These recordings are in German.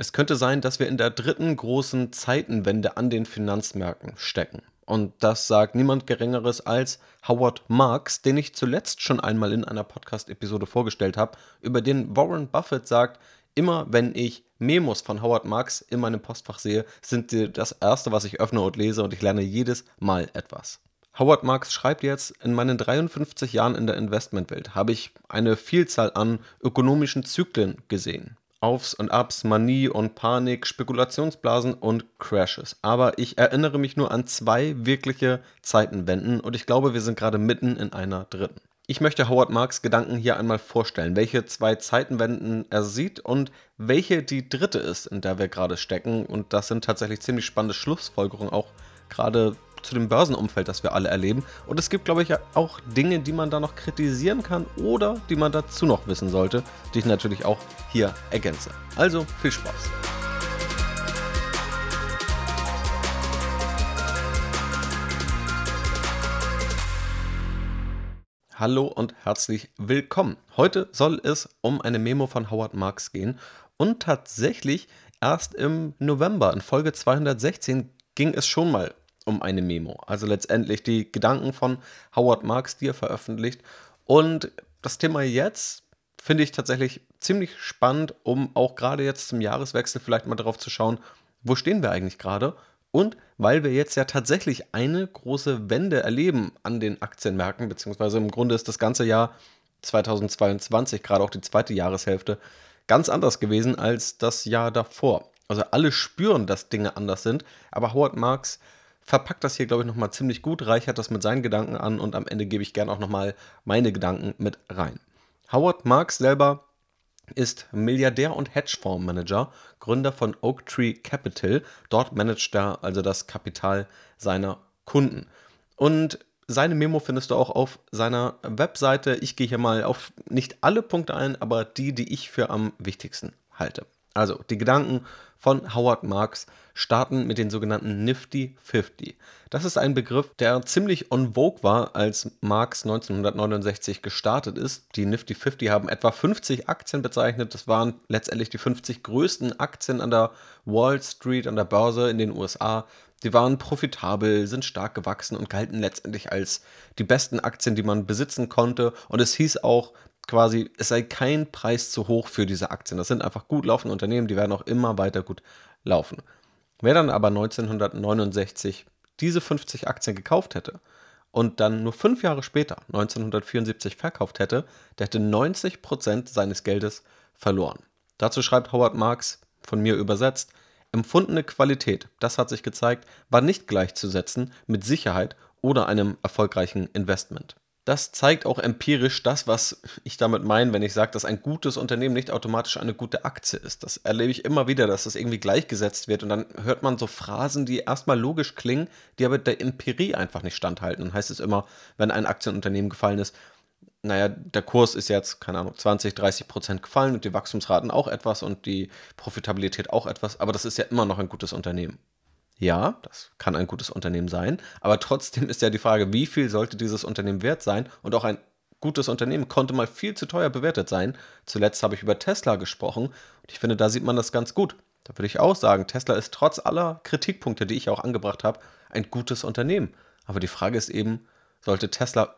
Es könnte sein, dass wir in der dritten großen Zeitenwende an den Finanzmärkten stecken. Und das sagt niemand Geringeres als Howard Marks, den ich zuletzt schon einmal in einer Podcast-Episode vorgestellt habe, über den Warren Buffett sagt, immer wenn ich Memos von Howard Marks in meinem Postfach sehe, sind sie das erste, was ich öffne und lese und ich lerne jedes Mal etwas. Howard Marks schreibt jetzt, in meinen 53 Jahren in der Investmentwelt habe ich eine Vielzahl an ökonomischen Zyklen gesehen. Aufs und Abs, Manie und Panik, Spekulationsblasen und Crashes. Aber ich erinnere mich nur an zwei wirkliche Zeitenwenden und ich glaube, wir sind gerade mitten in einer dritten. Ich möchte Howard Marks Gedanken hier einmal vorstellen, welche zwei Zeitenwenden er sieht und welche die dritte ist, in der wir gerade stecken. Und das sind tatsächlich ziemlich spannende Schlussfolgerungen, auch gerade zu dem Börsenumfeld, das wir alle erleben. Und es gibt, glaube ich, auch Dinge, die man da noch kritisieren kann oder die man dazu noch wissen sollte, die ich natürlich auch hier ergänze. Also viel Spaß! Hallo und herzlich willkommen. Heute soll es um eine Memo von Howard Marks gehen und tatsächlich erst im November in Folge 216 ging es schon mal um eine Memo. Also letztendlich die Gedanken von Howard Marks, die er veröffentlicht. Und das Thema jetzt finde ich tatsächlich ziemlich spannend, um auch gerade jetzt zum Jahreswechsel vielleicht mal darauf zu schauen, wo stehen wir eigentlich gerade und weil wir jetzt ja tatsächlich eine große Wende erleben an den Aktienmärkten, beziehungsweise im Grunde ist das ganze Jahr 2022, gerade auch die zweite Jahreshälfte, ganz anders gewesen als das Jahr davor. Also alle spüren, dass Dinge anders sind, aber Howard Marks verpackt das hier, glaube ich, nochmal ziemlich gut, reichert das mit seinen Gedanken an und am Ende gebe ich gerne auch nochmal meine Gedanken mit rein. Howard Marks selber ist Milliardär und Hedgefondsmanager, Gründer von Oak Tree Capital. Dort managt er also das Kapital seiner Kunden. Und seine Memo findest du auch auf seiner Webseite. Ich gehe hier mal auf nicht alle Punkte ein, aber die, die ich für am wichtigsten halte. Also die Gedanken von Howard Marks starten mit den sogenannten Nifty 50. Das ist ein Begriff, der ziemlich on vogue war, als Marx 1969 gestartet ist. Die Nifty 50 haben etwa 50 Aktien bezeichnet. Das waren letztendlich die 50 größten Aktien an der Wall Street, an der Börse in den USA. Die waren profitabel, sind stark gewachsen und galten letztendlich als die besten Aktien, die man besitzen konnte. Und es hieß auch, quasi, es sei kein Preis zu hoch für diese Aktien. Das sind einfach gut laufende Unternehmen, die werden auch immer weiter gut laufen. Wer dann aber 1969 diese 50 Aktien gekauft hätte und dann nur fünf Jahre später, 1974, verkauft hätte, der hätte 90 Prozent seines Geldes verloren. Dazu schreibt Howard Marks, von mir übersetzt, empfundene Qualität, das hat sich gezeigt, war nicht gleichzusetzen mit Sicherheit oder einem erfolgreichen Investment. Das zeigt auch empirisch das, was ich damit meine, wenn ich sage, dass ein gutes Unternehmen nicht automatisch eine gute Aktie ist. Das erlebe ich immer wieder, dass das irgendwie gleichgesetzt wird und dann hört man so Phrasen, die erstmal logisch klingen, die aber der Empirie einfach nicht standhalten. Dann heißt es immer, wenn ein Aktienunternehmen gefallen ist, naja, der Kurs ist jetzt, keine Ahnung, 20, 30 Prozent gefallen und die Wachstumsraten auch etwas und die Profitabilität auch etwas, aber das ist ja immer noch ein gutes Unternehmen. Ja, das kann ein gutes Unternehmen sein, aber trotzdem ist ja die Frage, wie viel sollte dieses Unternehmen wert sein? Und auch ein gutes Unternehmen konnte mal viel zu teuer bewertet sein. Zuletzt habe ich über Tesla gesprochen und ich finde, da sieht man das ganz gut. Da würde ich auch sagen, Tesla ist trotz aller Kritikpunkte, die ich auch angebracht habe, ein gutes Unternehmen. Aber die Frage ist eben, sollte Tesla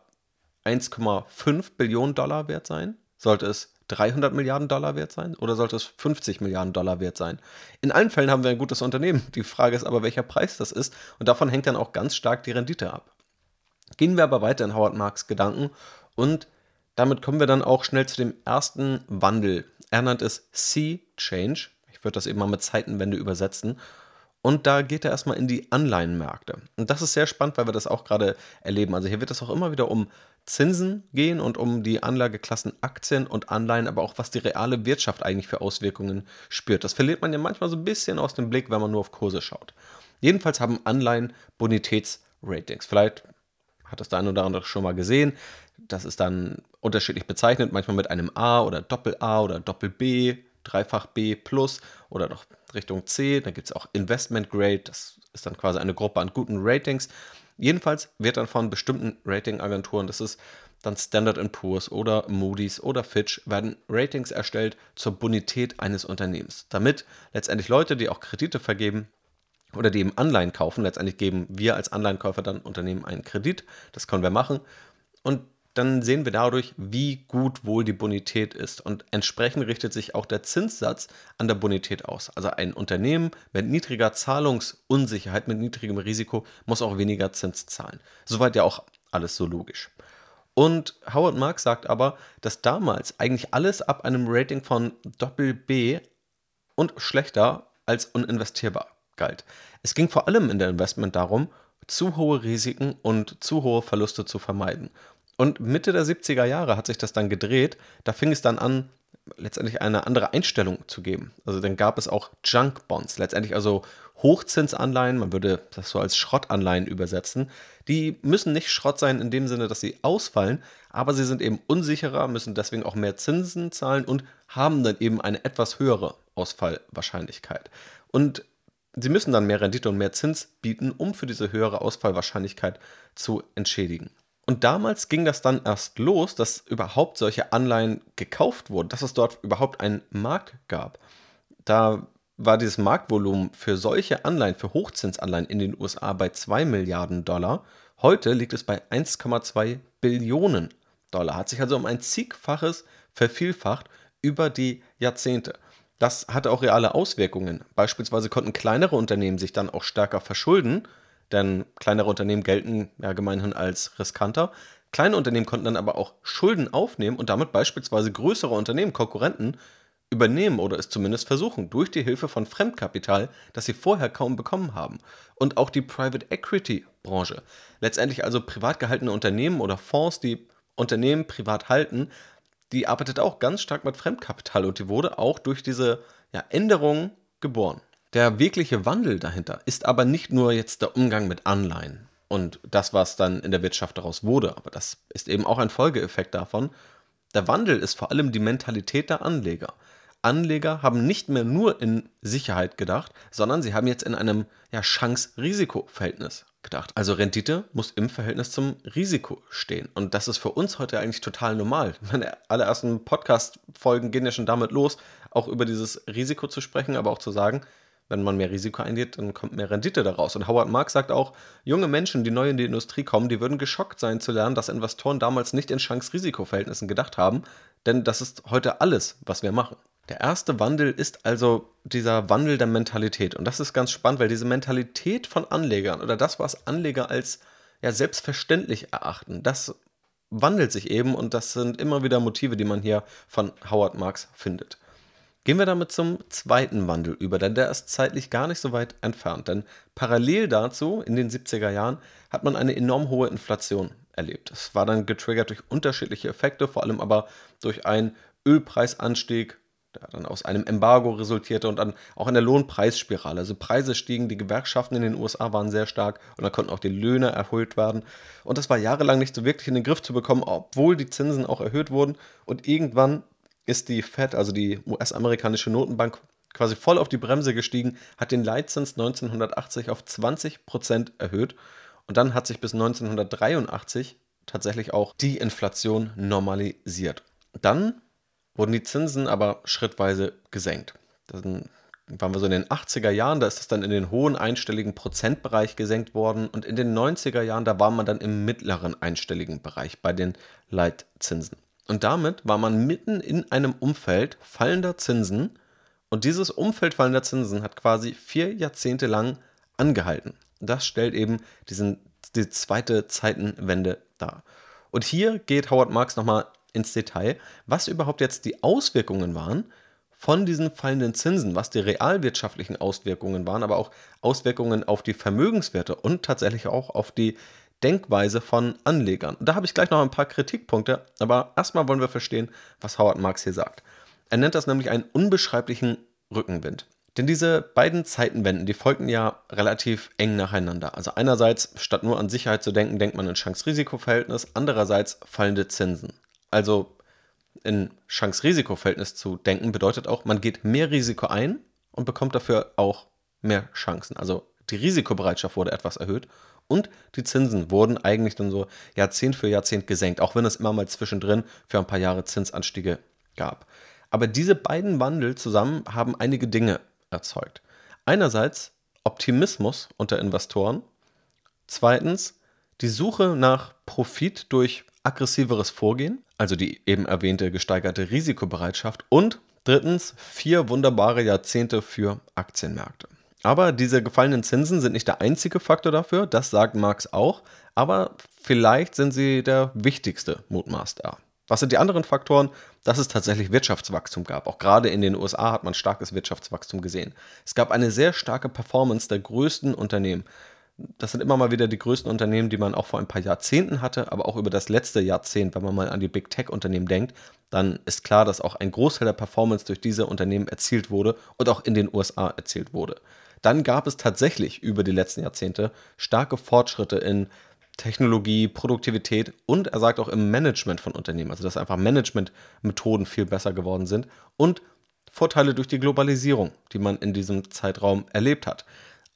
1,5 Billionen Dollar wert sein? Sollte es 300 Milliarden Dollar wert sein oder sollte es 50 Milliarden Dollar wert sein? In allen Fällen haben wir ein gutes Unternehmen. Die Frage ist aber, welcher Preis das ist und davon hängt dann auch ganz stark die Rendite ab. Gehen wir aber weiter in Howard Marks Gedanken und damit kommen wir dann auch schnell zu dem ersten Wandel. Er nennt es Sea Change. Ich würde das eben mal mit Zeitenwende übersetzen. Und da geht er erstmal in die Anleihenmärkte. Und das ist sehr spannend, weil wir das auch gerade erleben. Also hier wird es auch immer wieder um Zinsen gehen und um die Anlageklassen Aktien und Anleihen, aber auch was die reale Wirtschaft eigentlich für Auswirkungen spürt. Das verliert man ja manchmal so ein bisschen aus dem Blick, wenn man nur auf Kurse schaut. Jedenfalls haben Anleihen Bonitätsratings. Vielleicht hat das der eine oder andere schon mal gesehen. Das ist dann unterschiedlich bezeichnet, manchmal mit einem A oder Doppel-A oder Doppel-B, Dreifach B plus oder noch Richtung C. Da gibt es auch Investment Grade, das ist dann quasi eine Gruppe an guten Ratings. Jedenfalls wird dann von bestimmten Ratingagenturen, das ist dann Standard Poor's oder Moody's oder Fitch werden Ratings erstellt zur Bonität eines Unternehmens, damit letztendlich Leute, die auch Kredite vergeben oder die eben Anleihen kaufen, letztendlich geben wir als Anleihenkäufer dann Unternehmen einen Kredit, das können wir machen und dann sehen wir dadurch, wie gut wohl die Bonität ist. Und entsprechend richtet sich auch der Zinssatz an der Bonität aus. Also ein Unternehmen mit niedriger Zahlungsunsicherheit, mit niedrigem Risiko, muss auch weniger Zins zahlen. Soweit ja auch alles so logisch. Und Howard Marks sagt aber, dass damals eigentlich alles ab einem Rating von Doppel B und schlechter als uninvestierbar galt. Es ging vor allem in der Investment darum, zu hohe Risiken und zu hohe Verluste zu vermeiden. Und Mitte der 70er Jahre hat sich das dann gedreht. Da fing es dann an, letztendlich eine andere Einstellung zu geben. Also dann gab es auch Junk Bonds, letztendlich also Hochzinsanleihen, man würde das so als Schrottanleihen übersetzen. Die müssen nicht Schrott sein in dem Sinne, dass sie ausfallen, aber sie sind eben unsicherer, müssen deswegen auch mehr Zinsen zahlen und haben dann eben eine etwas höhere Ausfallwahrscheinlichkeit. Und sie müssen dann mehr Rendite und mehr Zins bieten, um für diese höhere Ausfallwahrscheinlichkeit zu entschädigen. Und damals ging das dann erst los, dass überhaupt solche Anleihen gekauft wurden, dass es dort überhaupt einen Markt gab. Da war dieses Marktvolumen für solche Anleihen, für Hochzinsanleihen in den USA bei 2 Milliarden Dollar. Heute liegt es bei 1,2 Billionen Dollar. Hat sich also um ein zigfaches vervielfacht über die Jahrzehnte. Das hatte auch reale Auswirkungen. Beispielsweise konnten kleinere Unternehmen sich dann auch stärker verschulden denn kleinere Unternehmen gelten ja gemeinhin als riskanter. Kleine Unternehmen konnten dann aber auch Schulden aufnehmen und damit beispielsweise größere Unternehmen, Konkurrenten, übernehmen oder es zumindest versuchen, durch die Hilfe von Fremdkapital, das sie vorher kaum bekommen haben. Und auch die Private Equity Branche, letztendlich also privat gehaltene Unternehmen oder Fonds, die Unternehmen privat halten, die arbeitet auch ganz stark mit Fremdkapital und die wurde auch durch diese ja, Änderungen geboren. Der wirkliche Wandel dahinter ist aber nicht nur jetzt der Umgang mit Anleihen und das, was dann in der Wirtschaft daraus wurde, aber das ist eben auch ein Folgeeffekt davon. Der Wandel ist vor allem die Mentalität der Anleger. Anleger haben nicht mehr nur in Sicherheit gedacht, sondern sie haben jetzt in einem ja, Chance-Risiko-Verhältnis gedacht. Also Rendite muss im Verhältnis zum Risiko stehen. Und das ist für uns heute eigentlich total normal. Meine allerersten Podcast-Folgen gehen ja schon damit los, auch über dieses Risiko zu sprechen, aber auch zu sagen, wenn man mehr Risiko eingeht, dann kommt mehr Rendite daraus. Und Howard Marks sagt auch, junge Menschen, die neu in die Industrie kommen, die würden geschockt sein zu lernen, dass Investoren damals nicht in Chance-Risiko-Verhältnissen gedacht haben, denn das ist heute alles, was wir machen. Der erste Wandel ist also dieser Wandel der Mentalität. Und das ist ganz spannend, weil diese Mentalität von Anlegern oder das, was Anleger als ja, selbstverständlich erachten, das wandelt sich eben und das sind immer wieder Motive, die man hier von Howard Marks findet. Gehen wir damit zum zweiten Wandel über, denn der ist zeitlich gar nicht so weit entfernt. Denn parallel dazu, in den 70er Jahren, hat man eine enorm hohe Inflation erlebt. Es war dann getriggert durch unterschiedliche Effekte, vor allem aber durch einen Ölpreisanstieg, der dann aus einem Embargo resultierte und dann auch in der Lohnpreisspirale. Also Preise stiegen, die Gewerkschaften in den USA waren sehr stark und da konnten auch die Löhne erhöht werden. Und das war jahrelang nicht so wirklich in den Griff zu bekommen, obwohl die Zinsen auch erhöht wurden. Und irgendwann ist die Fed, also die US-amerikanische Notenbank, quasi voll auf die Bremse gestiegen, hat den Leitzins 1980 auf 20 Prozent erhöht und dann hat sich bis 1983 tatsächlich auch die Inflation normalisiert. Dann wurden die Zinsen aber schrittweise gesenkt. Dann waren wir so in den 80er Jahren, da ist es dann in den hohen einstelligen Prozentbereich gesenkt worden und in den 90er Jahren, da war man dann im mittleren einstelligen Bereich bei den Leitzinsen. Und damit war man mitten in einem Umfeld fallender Zinsen. Und dieses Umfeld fallender Zinsen hat quasi vier Jahrzehnte lang angehalten. Das stellt eben diesen, die zweite Zeitenwende dar. Und hier geht Howard Marks nochmal ins Detail, was überhaupt jetzt die Auswirkungen waren von diesen fallenden Zinsen, was die realwirtschaftlichen Auswirkungen waren, aber auch Auswirkungen auf die Vermögenswerte und tatsächlich auch auf die Denkweise von Anlegern. Da habe ich gleich noch ein paar Kritikpunkte, aber erstmal wollen wir verstehen, was Howard Marks hier sagt. Er nennt das nämlich einen unbeschreiblichen Rückenwind. Denn diese beiden Zeitenwenden, die folgten ja relativ eng nacheinander. Also einerseits, statt nur an Sicherheit zu denken, denkt man in Chance-Risiko-Verhältnis, andererseits fallende Zinsen. Also in Chance-Risiko-Verhältnis zu denken bedeutet auch, man geht mehr Risiko ein und bekommt dafür auch mehr Chancen. Also die Risikobereitschaft wurde etwas erhöht Und die Zinsen wurden eigentlich dann so Jahrzehnt für Jahrzehnt gesenkt, auch wenn es immer mal zwischendrin für ein paar Jahre Zinsanstiege gab. Aber diese beiden Wandel zusammen haben einige Dinge erzeugt. Einerseits Optimismus unter Investoren, zweitens die Suche nach Profit durch aggressiveres Vorgehen, also die eben erwähnte gesteigerte Risikobereitschaft und drittens vier wunderbare Jahrzehnte für Aktienmärkte. Aber diese gefallenen Zinsen sind nicht der einzige Faktor dafür, das sagt Marx auch, aber vielleicht sind sie der wichtigste mutmaßt er. Was sind die anderen Faktoren? Dass es tatsächlich Wirtschaftswachstum gab. Auch gerade in den USA hat man starkes Wirtschaftswachstum gesehen. Es gab eine sehr starke Performance der größten Unternehmen das sind immer mal wieder die größten Unternehmen, die man auch vor ein paar Jahrzehnten hatte, aber auch über das letzte Jahrzehnt, wenn man mal an die Big Tech-Unternehmen denkt, dann ist klar, dass auch ein Großteil der Performance durch diese Unternehmen erzielt wurde und auch in den USA erzielt wurde. Dann gab es tatsächlich über die letzten Jahrzehnte starke Fortschritte in Technologie, Produktivität und er sagt auch im Management von Unternehmen, also dass einfach Managementmethoden viel besser geworden sind und Vorteile durch die Globalisierung, die man in diesem Zeitraum erlebt hat.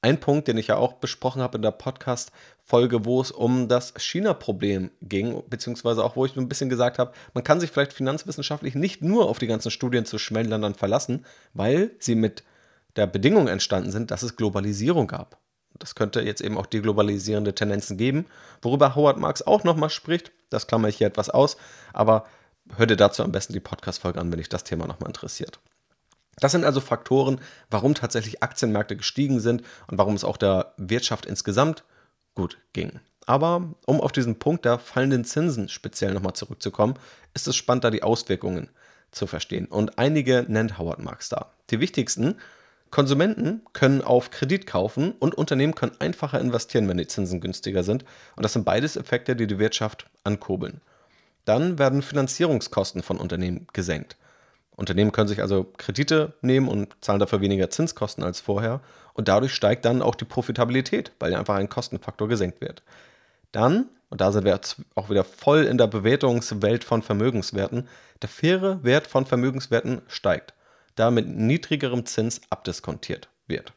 Ein Punkt, den ich ja auch besprochen habe in der Podcast-Folge, wo es um das China-Problem ging, beziehungsweise auch, wo ich ein bisschen gesagt habe, man kann sich vielleicht finanzwissenschaftlich nicht nur auf die ganzen Studien zu Schwellenländern verlassen, weil sie mit der Bedingung entstanden sind, dass es Globalisierung gab. Das könnte jetzt eben auch deglobalisierende Tendenzen geben, worüber Howard Marks auch nochmal spricht. Das klammer ich hier etwas aus, aber hör dir dazu am besten die Podcast-Folge an, wenn dich das Thema nochmal interessiert. Das sind also Faktoren, warum tatsächlich Aktienmärkte gestiegen sind und warum es auch der Wirtschaft insgesamt gut ging. Aber um auf diesen Punkt der fallenden Zinsen speziell nochmal zurückzukommen, ist es spannend, da die Auswirkungen zu verstehen. Und einige nennt Howard Marks da. Die wichtigsten, Konsumenten können auf Kredit kaufen und Unternehmen können einfacher investieren, wenn die Zinsen günstiger sind. Und das sind beides Effekte, die die Wirtschaft ankurbeln. Dann werden Finanzierungskosten von Unternehmen gesenkt. Unternehmen können sich also Kredite nehmen und zahlen dafür weniger Zinskosten als vorher. Und dadurch steigt dann auch die Profitabilität, weil ja einfach ein Kostenfaktor gesenkt wird. Dann, und da sind wir jetzt auch wieder voll in der Bewertungswelt von Vermögenswerten, der faire Wert von Vermögenswerten steigt, da mit niedrigerem Zins abdiskontiert wird.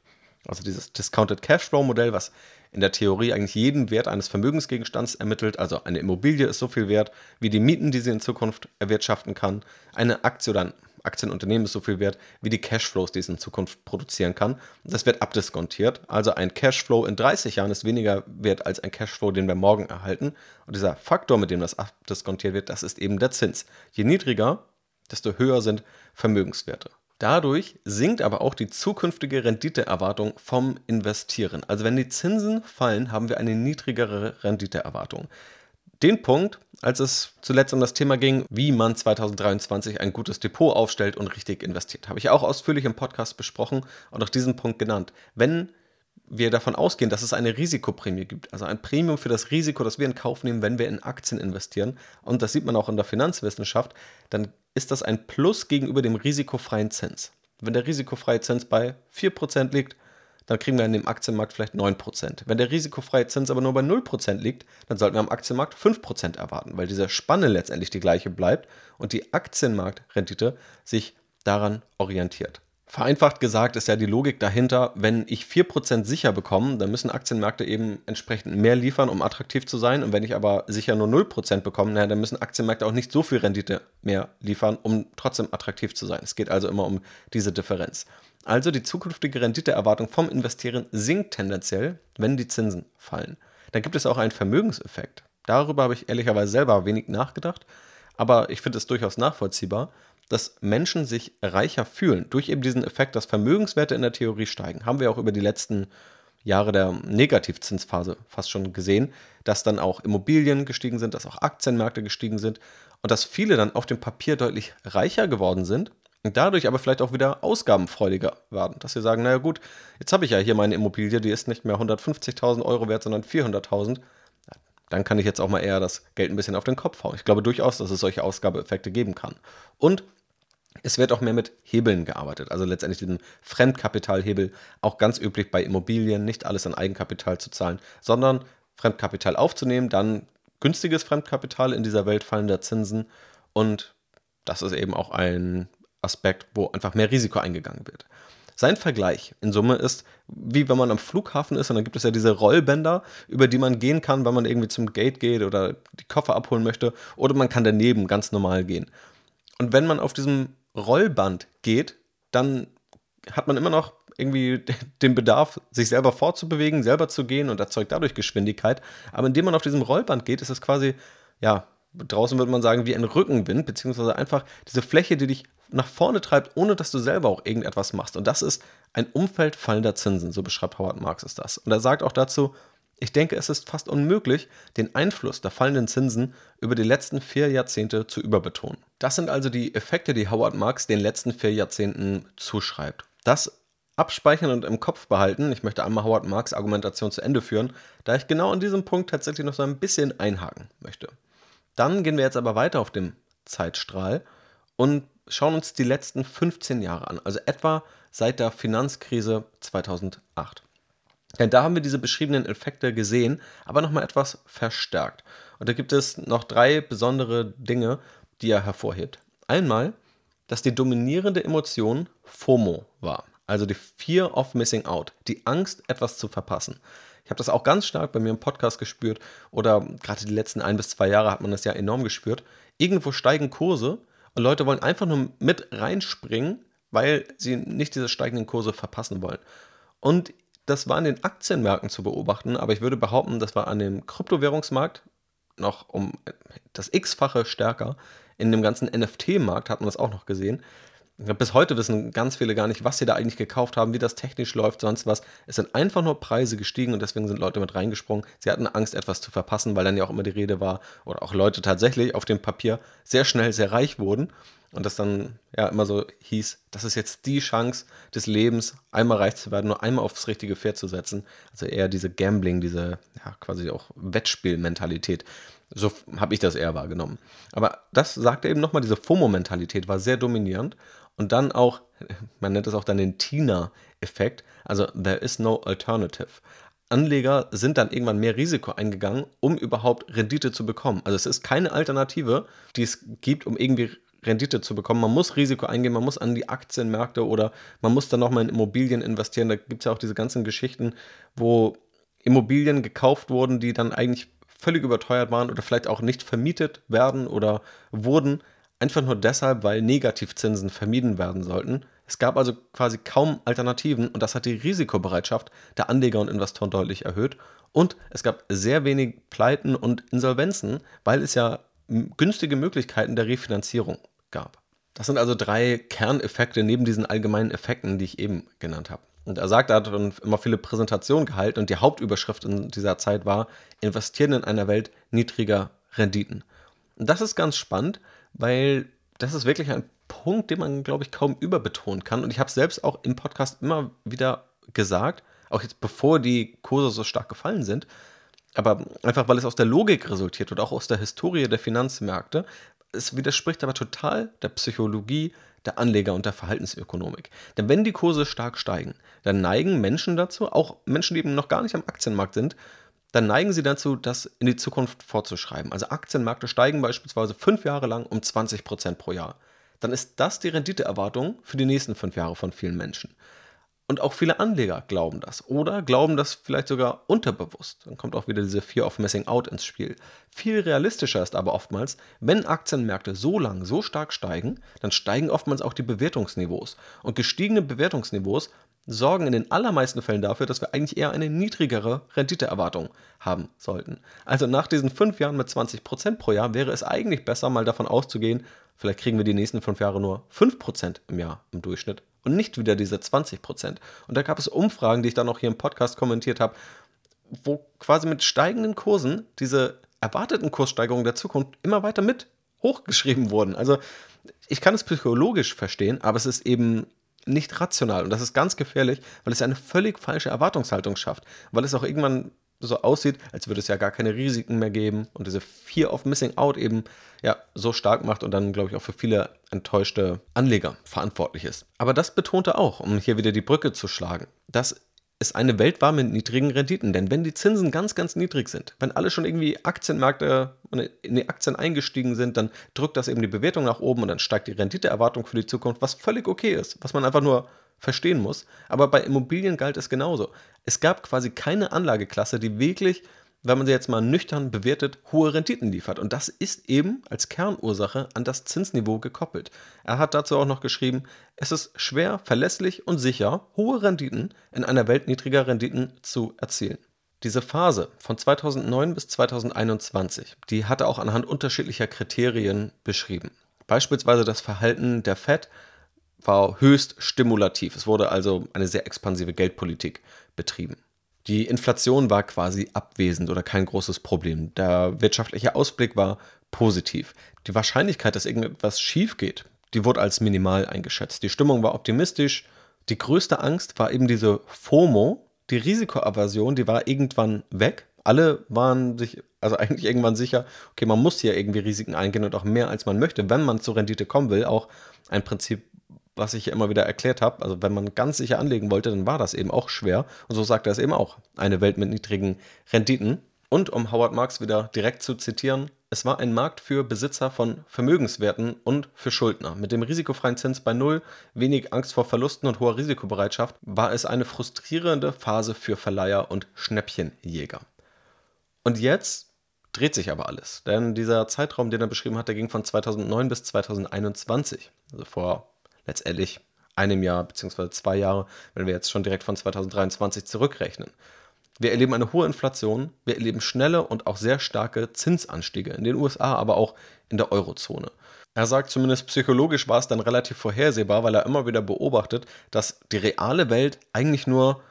Also dieses Discounted Cashflow Modell, was in der Theorie eigentlich jeden Wert eines Vermögensgegenstands ermittelt. Also eine Immobilie ist so viel wert wie die Mieten, die sie in Zukunft erwirtschaften kann. Eine Aktie oder ein Aktienunternehmen ist so viel wert wie die Cashflows, die es in Zukunft produzieren kann. Das wird abdiskontiert. Also ein Cashflow in 30 Jahren ist weniger wert als ein Cashflow, den wir morgen erhalten. Und dieser Faktor, mit dem das abdiskontiert wird, das ist eben der Zins. Je niedriger, desto höher sind Vermögenswerte. Dadurch sinkt aber auch die zukünftige Renditeerwartung vom Investieren. Also wenn die Zinsen fallen, haben wir eine niedrigere Renditeerwartung. Den Punkt, als es zuletzt um das Thema ging, wie man 2023 ein gutes Depot aufstellt und richtig investiert, habe ich auch ausführlich im Podcast besprochen und auch diesen Punkt genannt. Wenn wir davon ausgehen, dass es eine Risikoprämie gibt, also ein Premium für das Risiko, das wir in Kauf nehmen, wenn wir in Aktien investieren, und das sieht man auch in der Finanzwissenschaft, dann ist das ein Plus gegenüber dem risikofreien Zins. Wenn der risikofreie Zins bei 4% liegt, dann kriegen wir in dem Aktienmarkt vielleicht 9%. Wenn der risikofreie Zins aber nur bei 0% liegt, dann sollten wir am Aktienmarkt 5% erwarten, weil diese Spanne letztendlich die gleiche bleibt und die Aktienmarktrendite sich daran orientiert. Vereinfacht gesagt ist ja die Logik dahinter, wenn ich 4% sicher bekomme, dann müssen Aktienmärkte eben entsprechend mehr liefern, um attraktiv zu sein. Und wenn ich aber sicher nur 0% bekomme, naja, dann müssen Aktienmärkte auch nicht so viel Rendite mehr liefern, um trotzdem attraktiv zu sein. Es geht also immer um diese Differenz. Also die zukünftige Renditeerwartung vom Investieren sinkt tendenziell, wenn die Zinsen fallen. Dann gibt es auch einen Vermögenseffekt. Darüber habe ich ehrlicherweise selber wenig nachgedacht, aber ich finde es durchaus nachvollziehbar dass Menschen sich reicher fühlen durch eben diesen Effekt, dass Vermögenswerte in der Theorie steigen. Haben wir auch über die letzten Jahre der Negativzinsphase fast schon gesehen, dass dann auch Immobilien gestiegen sind, dass auch Aktienmärkte gestiegen sind und dass viele dann auf dem Papier deutlich reicher geworden sind und dadurch aber vielleicht auch wieder ausgabenfreudiger werden. Dass sie sagen, naja gut, jetzt habe ich ja hier meine Immobilie, die ist nicht mehr 150.000 Euro wert, sondern 400.000. Dann kann ich jetzt auch mal eher das Geld ein bisschen auf den Kopf hauen. Ich glaube durchaus, dass es solche Ausgabeeffekte geben kann. Und es wird auch mehr mit Hebeln gearbeitet, also letztendlich diesen Fremdkapitalhebel, auch ganz üblich bei Immobilien, nicht alles an Eigenkapital zu zahlen, sondern Fremdkapital aufzunehmen, dann günstiges Fremdkapital in dieser Welt fallender Zinsen und das ist eben auch ein Aspekt, wo einfach mehr Risiko eingegangen wird. Sein Vergleich in Summe ist, wie wenn man am Flughafen ist und dann gibt es ja diese Rollbänder, über die man gehen kann, wenn man irgendwie zum Gate geht oder die Koffer abholen möchte, oder man kann daneben ganz normal gehen. Und wenn man auf diesem Rollband geht, dann hat man immer noch irgendwie den Bedarf, sich selber fortzubewegen, selber zu gehen und erzeugt dadurch Geschwindigkeit. Aber indem man auf diesem Rollband geht, ist es quasi, ja, draußen würde man sagen, wie ein Rückenwind, beziehungsweise einfach diese Fläche, die dich nach vorne treibt, ohne dass du selber auch irgendetwas machst. Und das ist ein Umfeld fallender Zinsen, so beschreibt Howard Marx es das. Und er sagt auch dazu, ich denke, es ist fast unmöglich, den Einfluss der fallenden Zinsen über die letzten vier Jahrzehnte zu überbetonen. Das sind also die Effekte, die Howard Marx den letzten vier Jahrzehnten zuschreibt. Das abspeichern und im Kopf behalten. Ich möchte einmal Howard Marks Argumentation zu Ende führen, da ich genau an diesem Punkt tatsächlich noch so ein bisschen einhaken möchte. Dann gehen wir jetzt aber weiter auf dem Zeitstrahl und schauen uns die letzten 15 Jahre an, also etwa seit der Finanzkrise 2008. Denn da haben wir diese beschriebenen Effekte gesehen, aber nochmal etwas verstärkt. Und da gibt es noch drei besondere Dinge, die er hervorhebt. Einmal, dass die dominierende Emotion FOMO war, also die Fear of Missing Out, die Angst, etwas zu verpassen. Ich habe das auch ganz stark bei mir im Podcast gespürt oder gerade die letzten ein bis zwei Jahre hat man das ja enorm gespürt. Irgendwo steigen Kurse und Leute wollen einfach nur mit reinspringen, weil sie nicht diese steigenden Kurse verpassen wollen. Und das war an den Aktienmärkten zu beobachten, aber ich würde behaupten, das war an dem Kryptowährungsmarkt noch um das x-fache stärker. In dem ganzen NFT-Markt hat man das auch noch gesehen. Bis heute wissen ganz viele gar nicht, was sie da eigentlich gekauft haben, wie das technisch läuft, sonst was. Es sind einfach nur Preise gestiegen und deswegen sind Leute mit reingesprungen. Sie hatten Angst, etwas zu verpassen, weil dann ja auch immer die Rede war, oder auch Leute tatsächlich auf dem Papier sehr schnell sehr reich wurden. Und das dann ja immer so hieß, das ist jetzt die Chance des Lebens, einmal reich zu werden, nur einmal aufs richtige Pferd zu setzen. Also eher diese Gambling, diese ja, quasi auch Wettspielmentalität. So habe ich das eher wahrgenommen. Aber das sagte eben nochmal, diese FOMO-Mentalität war sehr dominierend. Und dann auch, man nennt es auch dann den Tina-Effekt, also there is no alternative. Anleger sind dann irgendwann mehr Risiko eingegangen, um überhaupt Rendite zu bekommen. Also es ist keine Alternative, die es gibt, um irgendwie Rendite zu bekommen. Man muss Risiko eingehen, man muss an die Aktienmärkte oder man muss dann nochmal in Immobilien investieren. Da gibt es ja auch diese ganzen Geschichten, wo Immobilien gekauft wurden, die dann eigentlich völlig überteuert waren oder vielleicht auch nicht vermietet werden oder wurden, einfach nur deshalb, weil Negativzinsen vermieden werden sollten. Es gab also quasi kaum Alternativen und das hat die Risikobereitschaft der Anleger und Investoren deutlich erhöht. Und es gab sehr wenig Pleiten und Insolvenzen, weil es ja günstige Möglichkeiten der Refinanzierung gab. Das sind also drei Kerneffekte neben diesen allgemeinen Effekten, die ich eben genannt habe. Und er sagt, er hat immer viele Präsentationen gehalten und die Hauptüberschrift in dieser Zeit war, investieren in einer Welt niedriger Renditen. Und das ist ganz spannend, weil das ist wirklich ein Punkt, den man, glaube ich, kaum überbetonen kann. Und ich habe selbst auch im Podcast immer wieder gesagt, auch jetzt bevor die Kurse so stark gefallen sind, aber einfach weil es aus der Logik resultiert und auch aus der Historie der Finanzmärkte. Es widerspricht aber total der Psychologie der Anleger und der Verhaltensökonomik. Denn wenn die Kurse stark steigen, dann neigen Menschen dazu, auch Menschen, die eben noch gar nicht am Aktienmarkt sind, dann neigen sie dazu, das in die Zukunft vorzuschreiben. Also Aktienmärkte steigen beispielsweise fünf Jahre lang um 20 Prozent pro Jahr. Dann ist das die Renditeerwartung für die nächsten fünf Jahre von vielen Menschen. Und auch viele Anleger glauben das oder glauben das vielleicht sogar unterbewusst. Dann kommt auch wieder diese Fear of Missing Out ins Spiel. Viel realistischer ist aber oftmals, wenn Aktienmärkte so lang, so stark steigen, dann steigen oftmals auch die Bewertungsniveaus. Und gestiegene Bewertungsniveaus sorgen in den allermeisten Fällen dafür, dass wir eigentlich eher eine niedrigere Renditeerwartung haben sollten. Also nach diesen fünf Jahren mit 20% pro Jahr wäre es eigentlich besser, mal davon auszugehen, vielleicht kriegen wir die nächsten fünf Jahre nur 5% im Jahr im Durchschnitt und nicht wieder diese 20%. Und da gab es Umfragen, die ich dann auch hier im Podcast kommentiert habe, wo quasi mit steigenden Kursen diese erwarteten Kurssteigerungen der Zukunft immer weiter mit hochgeschrieben wurden. Also ich kann es psychologisch verstehen, aber es ist eben nicht rational. Und das ist ganz gefährlich, weil es eine völlig falsche Erwartungshaltung schafft. Weil es auch irgendwann so aussieht, als würde es ja gar keine Risiken mehr geben und diese Fear of Missing Out eben ja so stark macht und dann, glaube ich, auch für viele enttäuschte Anleger verantwortlich ist. Aber das betonte auch, um hier wieder die Brücke zu schlagen, dass es eine Welt war mit niedrigen Renditen. Denn wenn die Zinsen ganz, ganz niedrig sind, wenn alle schon irgendwie Aktienmärkte in die Aktien eingestiegen sind, dann drückt das eben die Bewertung nach oben und dann steigt die Renditeerwartung für die Zukunft, was völlig okay ist, was man einfach nur verstehen muss. Aber bei Immobilien galt es genauso. Es gab quasi keine Anlageklasse, die wirklich, wenn man sie jetzt mal nüchtern bewertet, hohe Renditen liefert. Und das ist eben als Kernursache an das Zinsniveau gekoppelt. Er hat dazu auch noch geschrieben, es ist schwer, verlässlich und sicher hohe Renditen in einer Welt niedriger Renditen zu erzielen. Diese Phase von 2009 bis 2021, die hat er auch anhand unterschiedlicher Kriterien beschrieben. Beispielsweise das Verhalten der Fed war höchst stimulativ. Es wurde also eine sehr expansive Geldpolitik betrieben. Die Inflation war quasi abwesend oder kein großes Problem. Der wirtschaftliche Ausblick war positiv. Die Wahrscheinlichkeit, dass irgendetwas schief geht, die wurde als minimal eingeschätzt. Die Stimmung war optimistisch. Die größte Angst war eben diese FOMO, die Risikoaversion, die war irgendwann weg. Alle waren sich also eigentlich irgendwann sicher, okay, man muss hier irgendwie Risiken eingehen und auch mehr als man möchte, wenn man zur Rendite kommen will. Auch ein Prinzip, was ich hier immer wieder erklärt habe. Also wenn man ganz sicher anlegen wollte, dann war das eben auch schwer. Und so sagt er es eben auch. Eine Welt mit niedrigen Renditen. Und um Howard Marks wieder direkt zu zitieren, es war ein Markt für Besitzer von Vermögenswerten und für Schuldner. Mit dem risikofreien Zins bei Null, wenig Angst vor Verlusten und hoher Risikobereitschaft war es eine frustrierende Phase für Verleiher und Schnäppchenjäger. Und jetzt dreht sich aber alles. Denn dieser Zeitraum, den er beschrieben hat, der ging von 2009 bis 2021. Also vor letztendlich einem Jahr bzw. zwei Jahre, wenn wir jetzt schon direkt von 2023 zurückrechnen. Wir erleben eine hohe Inflation, wir erleben schnelle und auch sehr starke Zinsanstiege in den USA, aber auch in der Eurozone. Er sagt zumindest psychologisch war es dann relativ vorhersehbar, weil er immer wieder beobachtet, dass die reale Welt eigentlich nur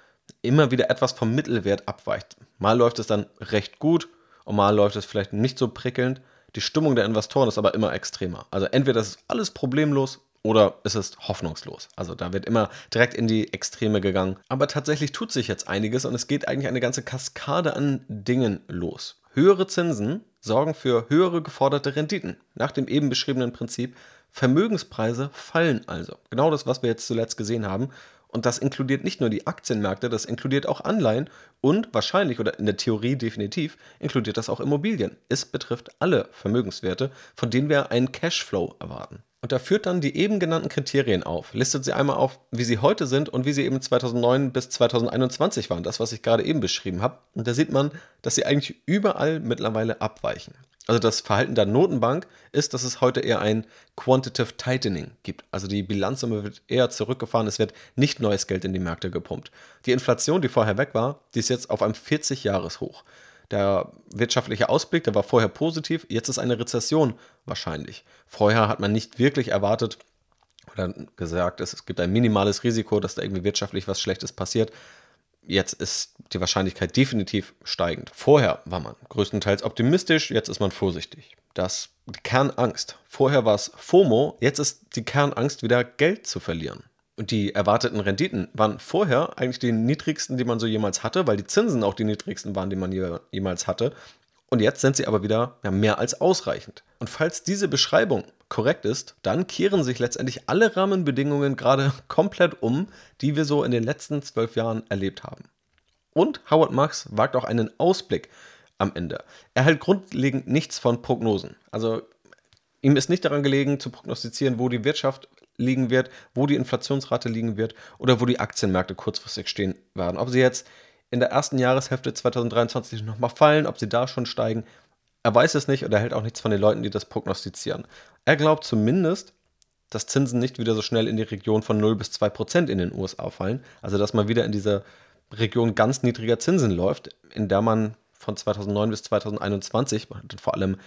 immer wieder etwas vom Mittelwert abweicht. Mal läuft es dann recht gut und mal läuft es vielleicht nicht so prickelnd. Die Stimmung der Investoren ist aber immer extremer. Also entweder ist alles problemlos oder ist es hoffnungslos. Also da wird immer direkt in die Extreme gegangen. Aber tatsächlich tut sich jetzt einiges und es geht eigentlich eine ganze Kaskade an Dingen los. Höhere Zinsen sorgen für höhere geforderte Renditen. Nach dem eben beschriebenen Prinzip Vermögenspreise fallen also. Genau das, was wir jetzt zuletzt gesehen haben. Und das inkludiert nicht nur die Aktienmärkte, das inkludiert auch Anleihen und wahrscheinlich oder in der Theorie definitiv inkludiert das auch Immobilien. Es betrifft alle Vermögenswerte, von denen wir einen Cashflow erwarten. Und da führt dann die eben genannten Kriterien auf, listet sie einmal auf, wie sie heute sind und wie sie eben 2009 bis 2021 waren, das, was ich gerade eben beschrieben habe. Und da sieht man, dass sie eigentlich überall mittlerweile abweichen. Also das Verhalten der Notenbank ist, dass es heute eher ein Quantitative Tightening gibt. Also die Bilanzsumme wird eher zurückgefahren, es wird nicht neues Geld in die Märkte gepumpt. Die Inflation, die vorher weg war, die ist jetzt auf einem 40-Jahres-Hoch. Der wirtschaftliche Ausblick, der war vorher positiv, jetzt ist eine Rezession wahrscheinlich. Vorher hat man nicht wirklich erwartet oder gesagt, es gibt ein minimales Risiko, dass da irgendwie wirtschaftlich was Schlechtes passiert. Jetzt ist die Wahrscheinlichkeit definitiv steigend. Vorher war man größtenteils optimistisch, jetzt ist man vorsichtig. Das Kernangst. Vorher war es FOMO, jetzt ist die Kernangst wieder Geld zu verlieren. Und die erwarteten Renditen waren vorher eigentlich die niedrigsten, die man so jemals hatte, weil die Zinsen auch die niedrigsten waren, die man je, jemals hatte. Und jetzt sind sie aber wieder ja, mehr als ausreichend. Und falls diese Beschreibung korrekt ist, dann kehren sich letztendlich alle Rahmenbedingungen gerade komplett um, die wir so in den letzten zwölf Jahren erlebt haben. Und Howard Marks wagt auch einen Ausblick am Ende. Er hält grundlegend nichts von Prognosen. Also ihm ist nicht daran gelegen zu prognostizieren, wo die Wirtschaft liegen wird, wo die Inflationsrate liegen wird oder wo die Aktienmärkte kurzfristig stehen werden. Ob sie jetzt in der ersten Jahreshälfte 2023 nochmal fallen, ob sie da schon steigen, er weiß es nicht und er hält auch nichts von den Leuten, die das prognostizieren. Er glaubt zumindest, dass Zinsen nicht wieder so schnell in die Region von 0 bis 2 Prozent in den USA fallen. Also dass man wieder in diese Region ganz niedriger Zinsen läuft, in der man von 2009 bis 2021, vor allem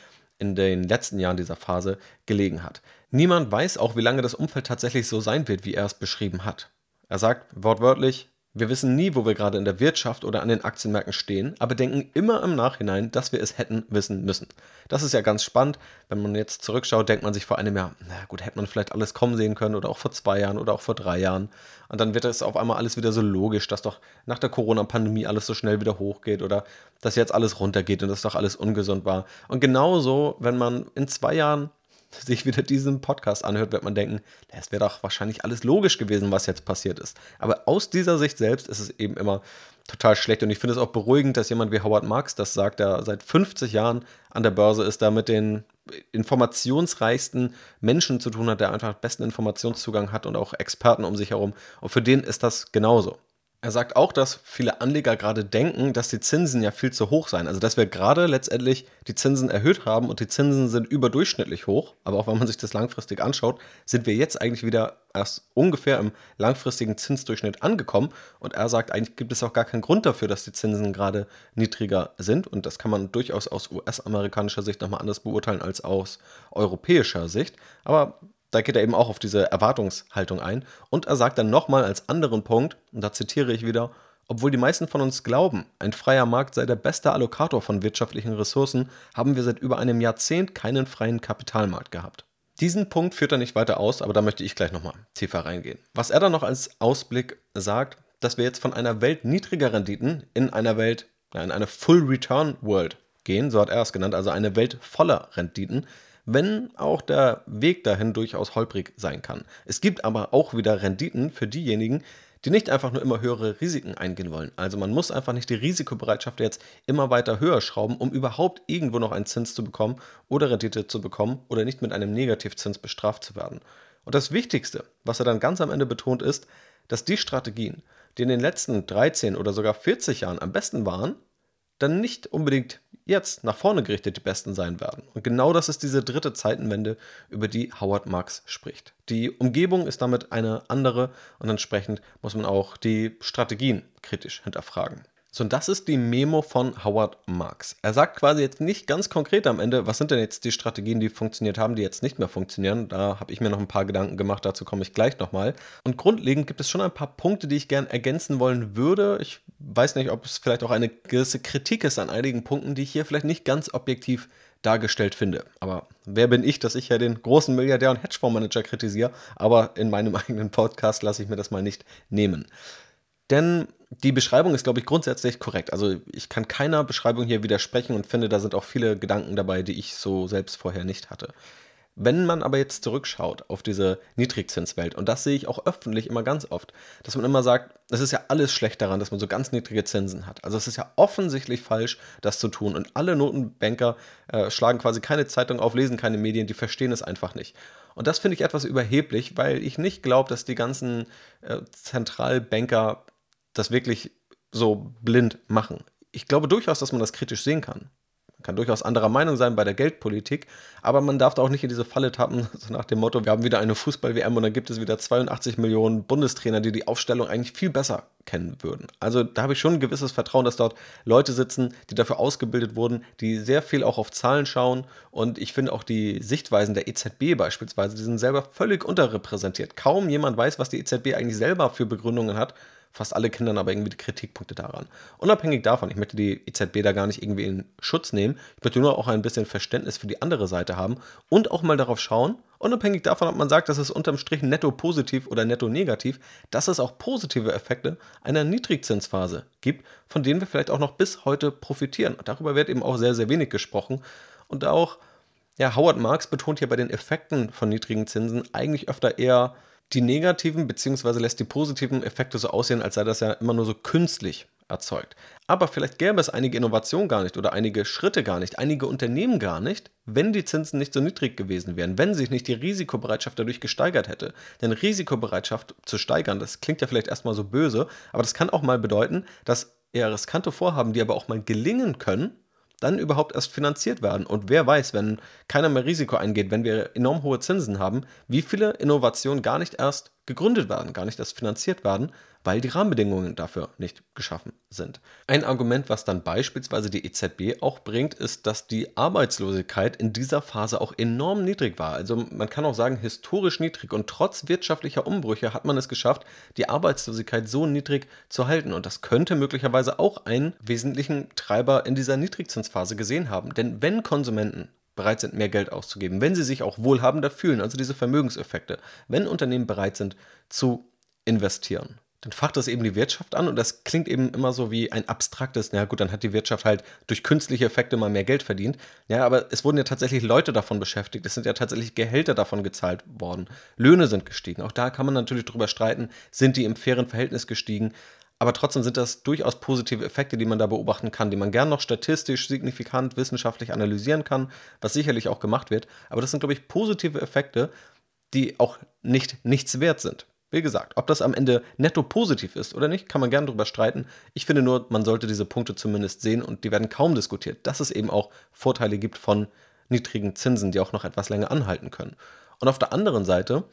in den letzten Jahren dieser Phase, gelegen hat. Niemand weiß auch, wie lange das Umfeld tatsächlich so sein wird, wie er es beschrieben hat. Er sagt wortwörtlich, wir wissen nie, wo wir gerade in der Wirtschaft oder an den Aktienmärkten stehen, aber denken immer im Nachhinein, dass wir es hätten wissen müssen. Das ist ja ganz spannend. Wenn man jetzt zurückschaut, denkt man sich vor einem Jahr, na gut, hätte man vielleicht alles kommen sehen können oder auch vor zwei Jahren oder auch vor drei Jahren. Und dann wird es auf einmal alles wieder so logisch, dass doch nach der Corona-Pandemie alles so schnell wieder hochgeht oder dass jetzt alles runtergeht und dass doch alles ungesund war. Und genauso, wenn man in zwei Jahren sich wieder diesen Podcast anhört, wird man denken, es wäre doch wahrscheinlich alles logisch gewesen, was jetzt passiert ist. Aber aus dieser Sicht selbst ist es eben immer total schlecht. Und ich finde es auch beruhigend, dass jemand wie Howard Marks das sagt, der seit 50 Jahren an der Börse ist, da mit den informationsreichsten Menschen zu tun hat, der einfach besten Informationszugang hat und auch Experten um sich herum. Und für den ist das genauso. Er sagt auch, dass viele Anleger gerade denken, dass die Zinsen ja viel zu hoch seien. Also dass wir gerade letztendlich die Zinsen erhöht haben und die Zinsen sind überdurchschnittlich hoch. Aber auch wenn man sich das langfristig anschaut, sind wir jetzt eigentlich wieder erst ungefähr im langfristigen Zinsdurchschnitt angekommen. Und er sagt, eigentlich gibt es auch gar keinen Grund dafür, dass die Zinsen gerade niedriger sind. Und das kann man durchaus aus US-amerikanischer Sicht nochmal anders beurteilen als aus europäischer Sicht. Aber da geht er eben auch auf diese Erwartungshaltung ein. Und er sagt dann nochmal als anderen Punkt, und da zitiere ich wieder, obwohl die meisten von uns glauben, ein freier Markt sei der beste Allokator von wirtschaftlichen Ressourcen, haben wir seit über einem Jahrzehnt keinen freien Kapitalmarkt gehabt. Diesen Punkt führt er nicht weiter aus, aber da möchte ich gleich nochmal tiefer reingehen. Was er dann noch als Ausblick sagt, dass wir jetzt von einer Welt niedriger Renditen in einer Welt, in eine Full Return World gehen, so hat er es genannt, also eine Welt voller Renditen, wenn auch der Weg dahin durchaus holprig sein kann. Es gibt aber auch wieder Renditen für diejenigen, die nicht einfach nur immer höhere Risiken eingehen wollen. Also man muss einfach nicht die Risikobereitschaft jetzt immer weiter höher schrauben, um überhaupt irgendwo noch einen Zins zu bekommen oder Rendite zu bekommen oder nicht mit einem Negativzins bestraft zu werden. Und das Wichtigste, was er dann ganz am Ende betont, ist, dass die Strategien, die in den letzten 13 oder sogar 40 Jahren am besten waren, dann nicht unbedingt jetzt nach vorne gerichtet die Besten sein werden. Und genau das ist diese dritte Zeitenwende, über die Howard Marks spricht. Die Umgebung ist damit eine andere und entsprechend muss man auch die Strategien kritisch hinterfragen. So, und das ist die Memo von Howard Marks. Er sagt quasi jetzt nicht ganz konkret am Ende, was sind denn jetzt die Strategien, die funktioniert haben, die jetzt nicht mehr funktionieren. Da habe ich mir noch ein paar Gedanken gemacht, dazu komme ich gleich nochmal. Und grundlegend gibt es schon ein paar Punkte, die ich gern ergänzen wollen würde. Ich weiß nicht, ob es vielleicht auch eine gewisse Kritik ist an einigen Punkten, die ich hier vielleicht nicht ganz objektiv dargestellt finde. Aber wer bin ich, dass ich ja den großen Milliardär und Hedgefondsmanager kritisiere? Aber in meinem eigenen Podcast lasse ich mir das mal nicht nehmen. Denn die Beschreibung ist, glaube ich, grundsätzlich korrekt. Also ich kann keiner Beschreibung hier widersprechen und finde, da sind auch viele Gedanken dabei, die ich so selbst vorher nicht hatte. Wenn man aber jetzt zurückschaut auf diese Niedrigzinswelt, und das sehe ich auch öffentlich immer ganz oft, dass man immer sagt, es ist ja alles schlecht daran, dass man so ganz niedrige Zinsen hat. Also es ist ja offensichtlich falsch, das zu tun. Und alle Notenbanker äh, schlagen quasi keine Zeitung auf, lesen keine Medien, die verstehen es einfach nicht. Und das finde ich etwas überheblich, weil ich nicht glaube, dass die ganzen äh, Zentralbanker das wirklich so blind machen. Ich glaube durchaus, dass man das kritisch sehen kann. Man kann durchaus anderer Meinung sein bei der Geldpolitik, aber man darf da auch nicht in diese Falle tappen, so nach dem Motto, wir haben wieder eine Fußball-WM und dann gibt es wieder 82 Millionen Bundestrainer, die die Aufstellung eigentlich viel besser kennen würden. Also da habe ich schon ein gewisses Vertrauen, dass dort Leute sitzen, die dafür ausgebildet wurden, die sehr viel auch auf Zahlen schauen und ich finde auch die Sichtweisen der EZB beispielsweise, die sind selber völlig unterrepräsentiert. Kaum jemand weiß, was die EZB eigentlich selber für Begründungen hat Fast alle kennen dann aber irgendwie die Kritikpunkte daran. Unabhängig davon, ich möchte die EZB da gar nicht irgendwie in Schutz nehmen. Ich möchte nur auch ein bisschen Verständnis für die andere Seite haben und auch mal darauf schauen, unabhängig davon, ob man sagt, dass es unterm Strich netto positiv oder netto negativ, dass es auch positive Effekte einer Niedrigzinsphase gibt, von denen wir vielleicht auch noch bis heute profitieren. Darüber wird eben auch sehr, sehr wenig gesprochen. Und auch, ja, Howard Marks betont hier bei den Effekten von niedrigen Zinsen eigentlich öfter eher die negativen beziehungsweise lässt die positiven Effekte so aussehen, als sei das ja immer nur so künstlich erzeugt. Aber vielleicht gäbe es einige Innovationen gar nicht oder einige Schritte gar nicht, einige Unternehmen gar nicht, wenn die Zinsen nicht so niedrig gewesen wären, wenn sich nicht die Risikobereitschaft dadurch gesteigert hätte. Denn Risikobereitschaft zu steigern, das klingt ja vielleicht erstmal so böse, aber das kann auch mal bedeuten, dass eher riskante Vorhaben, die aber auch mal gelingen können, dann überhaupt erst finanziert werden. Und wer weiß, wenn keiner mehr Risiko eingeht, wenn wir enorm hohe Zinsen haben, wie viele Innovationen gar nicht erst gegründet werden, gar nicht erst finanziert werden, weil die Rahmenbedingungen dafür nicht geschaffen sind. Ein Argument, was dann beispielsweise die EZB auch bringt, ist, dass die Arbeitslosigkeit in dieser Phase auch enorm niedrig war. Also man kann auch sagen, historisch niedrig. Und trotz wirtschaftlicher Umbrüche hat man es geschafft, die Arbeitslosigkeit so niedrig zu halten. Und das könnte möglicherweise auch einen wesentlichen Treiber in dieser Niedrigzinsphase gesehen haben. Denn wenn Konsumenten bereit sind, mehr Geld auszugeben, wenn sie sich auch wohlhabender fühlen, also diese Vermögenseffekte, wenn Unternehmen bereit sind zu investieren, dann facht das eben die Wirtschaft an und das klingt eben immer so wie ein abstraktes, na gut, dann hat die Wirtschaft halt durch künstliche Effekte mal mehr Geld verdient. Ja, aber es wurden ja tatsächlich Leute davon beschäftigt, es sind ja tatsächlich Gehälter davon gezahlt worden, Löhne sind gestiegen. Auch da kann man natürlich drüber streiten, sind die im fairen Verhältnis gestiegen. Aber trotzdem sind das durchaus positive Effekte, die man da beobachten kann, die man gern noch statistisch, signifikant, wissenschaftlich analysieren kann, was sicherlich auch gemacht wird. Aber das sind, glaube ich, positive Effekte, die auch nicht nichts wert sind. Wie gesagt, ob das am Ende netto positiv ist oder nicht, kann man gerne darüber streiten. Ich finde nur, man sollte diese Punkte zumindest sehen und die werden kaum diskutiert, dass es eben auch Vorteile gibt von niedrigen Zinsen, die auch noch etwas länger anhalten können. Und auf der anderen Seite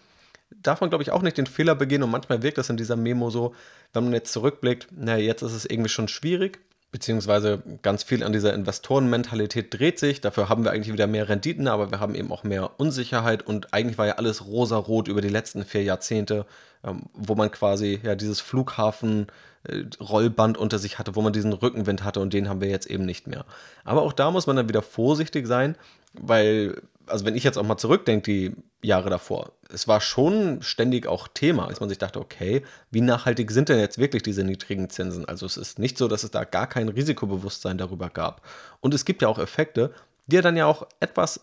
darf man, glaube ich, auch nicht den Fehler begehen und manchmal wirkt das in dieser Memo so, wenn man jetzt zurückblickt, naja, jetzt ist es irgendwie schon schwierig, beziehungsweise ganz viel an dieser Investorenmentalität dreht sich. Dafür haben wir eigentlich wieder mehr Renditen, aber wir haben eben auch mehr Unsicherheit und eigentlich war ja alles rosarot über die letzten vier Jahrzehnte, ähm, wo man quasi ja dieses Flughafen äh, Rollband unter sich hatte, wo man diesen Rückenwind hatte und den haben wir jetzt eben nicht mehr. Aber auch da muss man dann wieder vorsichtig sein, weil also wenn ich jetzt auch mal zurückdenke, die Jahre davor, es war schon ständig auch Thema, als man sich dachte, okay, wie nachhaltig sind denn jetzt wirklich diese niedrigen Zinsen? Also es ist nicht so, dass es da gar kein Risikobewusstsein darüber gab. Und es gibt ja auch Effekte, die er dann ja auch etwas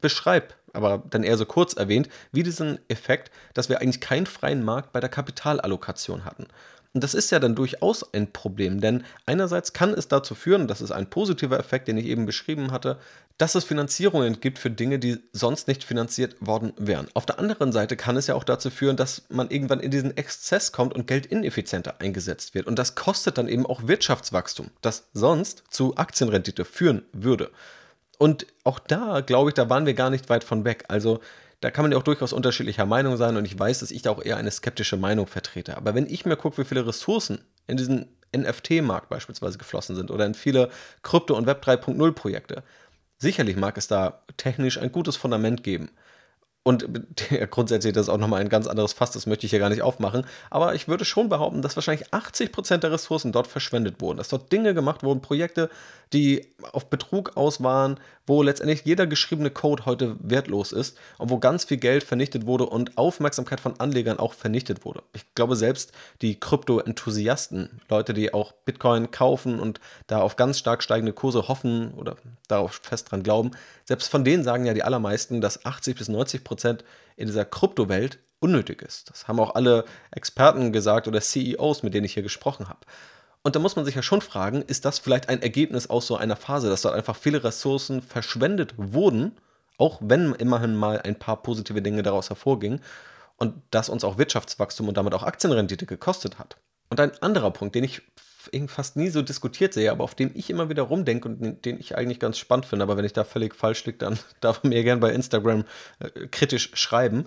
beschreibt, aber dann eher so kurz erwähnt, wie diesen Effekt, dass wir eigentlich keinen freien Markt bei der Kapitalallokation hatten. Und das ist ja dann durchaus ein Problem, denn einerseits kann es dazu führen, das ist ein positiver Effekt, den ich eben beschrieben hatte, dass es Finanzierungen gibt für Dinge, die sonst nicht finanziert worden wären. Auf der anderen Seite kann es ja auch dazu führen, dass man irgendwann in diesen Exzess kommt und Geld ineffizienter eingesetzt wird. Und das kostet dann eben auch Wirtschaftswachstum, das sonst zu Aktienrendite führen würde. Und auch da, glaube ich, da waren wir gar nicht weit von weg. Also da kann man ja auch durchaus unterschiedlicher Meinung sein und ich weiß, dass ich da auch eher eine skeptische Meinung vertrete. Aber wenn ich mir gucke, wie viele Ressourcen in diesen NFT-Markt beispielsweise geflossen sind oder in viele Krypto- und Web 3.0 Projekte, Sicherlich mag es da technisch ein gutes Fundament geben. Und grundsätzlich das ist auch nochmal ein ganz anderes Fass, das möchte ich hier gar nicht aufmachen. Aber ich würde schon behaupten, dass wahrscheinlich 80% der Ressourcen dort verschwendet wurden. Dass dort Dinge gemacht wurden, Projekte, die auf Betrug aus waren, wo letztendlich jeder geschriebene Code heute wertlos ist und wo ganz viel Geld vernichtet wurde und Aufmerksamkeit von Anlegern auch vernichtet wurde. Ich glaube, selbst die Krypto-Enthusiasten, Leute, die auch Bitcoin kaufen und da auf ganz stark steigende Kurse hoffen oder darauf fest dran glauben, selbst von denen sagen ja die allermeisten, dass 80 bis 90 Prozent in dieser Kryptowelt unnötig ist. Das haben auch alle Experten gesagt oder CEOs, mit denen ich hier gesprochen habe. Und da muss man sich ja schon fragen, ist das vielleicht ein Ergebnis aus so einer Phase, dass dort einfach viele Ressourcen verschwendet wurden, auch wenn immerhin mal ein paar positive Dinge daraus hervorgingen und das uns auch Wirtschaftswachstum und damit auch Aktienrendite gekostet hat. Und ein anderer Punkt, den ich fast nie so diskutiert sehe, aber auf dem ich immer wieder rumdenke und den ich eigentlich ganz spannend finde, aber wenn ich da völlig falsch liege, dann darf man mir gerne bei Instagram äh, kritisch schreiben,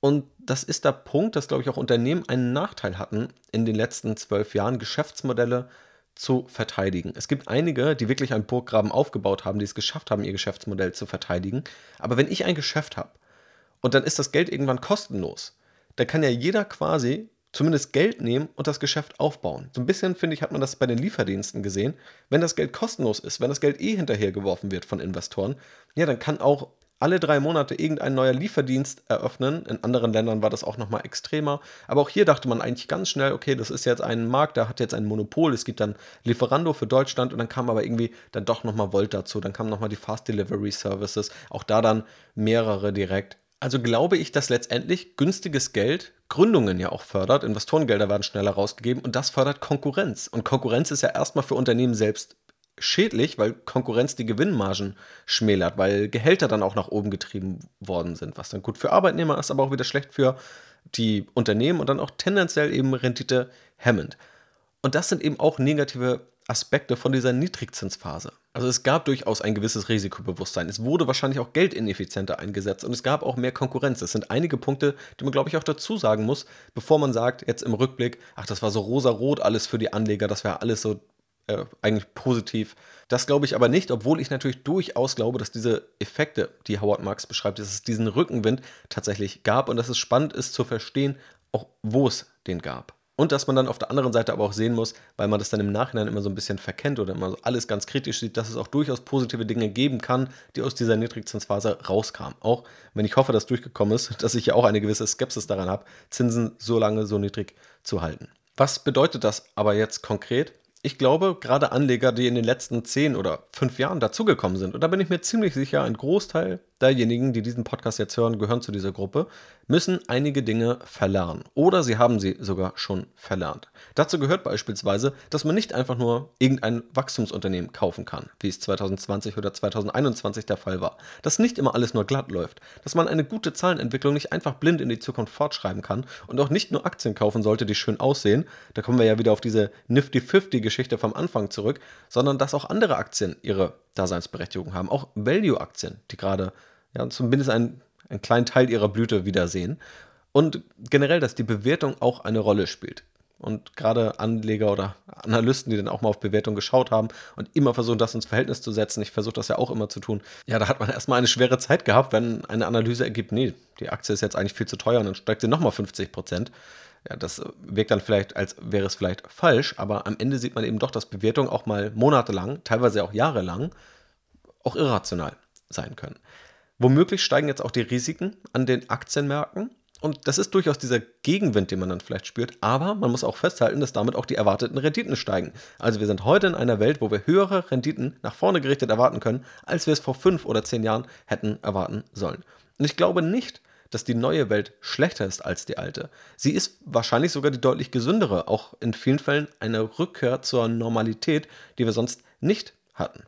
und das ist der Punkt, dass, glaube ich, auch Unternehmen einen Nachteil hatten, in den letzten zwölf Jahren Geschäftsmodelle zu verteidigen. Es gibt einige, die wirklich einen Burggraben aufgebaut haben, die es geschafft haben, ihr Geschäftsmodell zu verteidigen. Aber wenn ich ein Geschäft habe und dann ist das Geld irgendwann kostenlos, dann kann ja jeder quasi zumindest Geld nehmen und das Geschäft aufbauen. So ein bisschen, finde ich, hat man das bei den Lieferdiensten gesehen. Wenn das Geld kostenlos ist, wenn das Geld eh hinterhergeworfen wird von Investoren, ja, dann kann auch alle drei Monate irgendein neuer Lieferdienst eröffnen. In anderen Ländern war das auch nochmal extremer. Aber auch hier dachte man eigentlich ganz schnell, okay, das ist jetzt ein Markt, der hat jetzt ein Monopol. Es gibt dann Lieferando für Deutschland und dann kam aber irgendwie dann doch nochmal Volt dazu. Dann kamen nochmal die Fast Delivery Services. Auch da dann mehrere direkt. Also glaube ich, dass letztendlich günstiges Geld Gründungen ja auch fördert. Investorengelder werden schneller rausgegeben und das fördert Konkurrenz. Und Konkurrenz ist ja erstmal für Unternehmen selbst schädlich, weil Konkurrenz die Gewinnmargen schmälert, weil Gehälter dann auch nach oben getrieben worden sind, was dann gut für Arbeitnehmer ist, aber auch wieder schlecht für die Unternehmen und dann auch tendenziell eben Rendite hemmend. Und das sind eben auch negative Aspekte von dieser Niedrigzinsphase. Also es gab durchaus ein gewisses Risikobewusstsein. Es wurde wahrscheinlich auch Geld ineffizienter eingesetzt und es gab auch mehr Konkurrenz. Das sind einige Punkte, die man, glaube ich, auch dazu sagen muss, bevor man sagt, jetzt im Rückblick, ach, das war so rosa-rot alles für die Anleger, das wäre alles so äh, eigentlich positiv. Das glaube ich aber nicht, obwohl ich natürlich durchaus glaube, dass diese Effekte, die Howard Marks beschreibt, dass es diesen Rückenwind tatsächlich gab und dass es spannend ist zu verstehen, auch wo es den gab. Und dass man dann auf der anderen Seite aber auch sehen muss, weil man das dann im Nachhinein immer so ein bisschen verkennt oder immer so alles ganz kritisch sieht, dass es auch durchaus positive Dinge geben kann, die aus dieser Niedrigzinsphase rauskamen. Auch wenn ich hoffe, dass durchgekommen ist, dass ich ja auch eine gewisse Skepsis daran habe, Zinsen so lange so niedrig zu halten. Was bedeutet das aber jetzt konkret? ich glaube, gerade Anleger, die in den letzten zehn oder fünf Jahren dazugekommen sind, und da bin ich mir ziemlich sicher, ein Großteil derjenigen, die diesen Podcast jetzt hören, gehören zu dieser Gruppe, müssen einige Dinge verlernen. Oder sie haben sie sogar schon verlernt. Dazu gehört beispielsweise, dass man nicht einfach nur irgendein Wachstumsunternehmen kaufen kann, wie es 2020 oder 2021 der Fall war. Dass nicht immer alles nur glatt läuft. Dass man eine gute Zahlenentwicklung nicht einfach blind in die Zukunft fortschreiben kann und auch nicht nur Aktien kaufen sollte, die schön aussehen. Da kommen wir ja wieder auf diese Nifty-50-Geschichte vom Anfang zurück, sondern dass auch andere Aktien ihre Daseinsberechtigung haben. Auch Value-Aktien, die gerade ja, zumindest einen, einen kleinen Teil ihrer Blüte wiedersehen. Und generell, dass die Bewertung auch eine Rolle spielt. Und gerade Anleger oder Analysten, die dann auch mal auf Bewertung geschaut haben und immer versuchen, das ins Verhältnis zu setzen, ich versuche das ja auch immer zu tun, ja, da hat man erstmal eine schwere Zeit gehabt, wenn eine Analyse ergibt, nee, die Aktie ist jetzt eigentlich viel zu teuer und dann steigt sie nochmal 50 Prozent. Ja, das wirkt dann vielleicht, als wäre es vielleicht falsch, aber am Ende sieht man eben doch, dass Bewertungen auch mal monatelang, teilweise auch jahrelang, auch irrational sein können. Womöglich steigen jetzt auch die Risiken an den Aktienmärkten. Und das ist durchaus dieser Gegenwind, den man dann vielleicht spürt. Aber man muss auch festhalten, dass damit auch die erwarteten Renditen steigen. Also wir sind heute in einer Welt, wo wir höhere Renditen nach vorne gerichtet erwarten können, als wir es vor fünf oder zehn Jahren hätten erwarten sollen. Und ich glaube nicht, dass die neue Welt schlechter ist als die alte. Sie ist wahrscheinlich sogar die deutlich gesündere, auch in vielen Fällen eine Rückkehr zur Normalität, die wir sonst nicht hatten.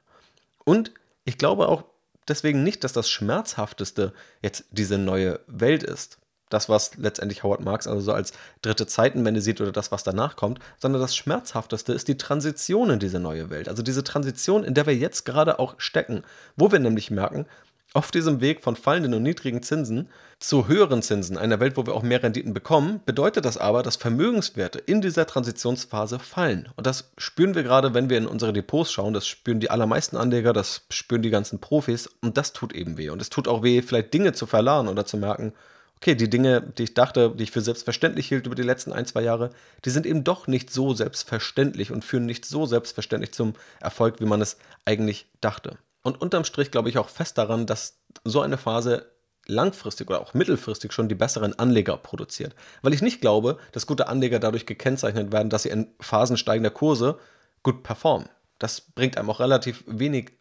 Und ich glaube auch deswegen nicht, dass das Schmerzhafteste jetzt diese neue Welt ist. Das, was letztendlich Howard Marks also so als dritte Zeitenwende sieht oder das, was danach kommt, sondern das Schmerzhafteste ist die Transition in diese neue Welt. Also diese Transition, in der wir jetzt gerade auch stecken, wo wir nämlich merken, auf diesem Weg von fallenden und niedrigen Zinsen zu höheren Zinsen, einer Welt, wo wir auch mehr Renditen bekommen, bedeutet das aber, dass Vermögenswerte in dieser Transitionsphase fallen. Und das spüren wir gerade, wenn wir in unsere Depots schauen. Das spüren die allermeisten Anleger, das spüren die ganzen Profis. Und das tut eben weh. Und es tut auch weh, vielleicht Dinge zu verlernen oder zu merken, okay, die Dinge, die ich dachte, die ich für selbstverständlich hielt über die letzten ein, zwei Jahre, die sind eben doch nicht so selbstverständlich und führen nicht so selbstverständlich zum Erfolg, wie man es eigentlich dachte. Und unterm Strich glaube ich auch fest daran, dass so eine Phase langfristig oder auch mittelfristig schon die besseren Anleger produziert. Weil ich nicht glaube, dass gute Anleger dadurch gekennzeichnet werden, dass sie in Phasen steigender Kurse gut performen. Das bringt einem auch relativ wenig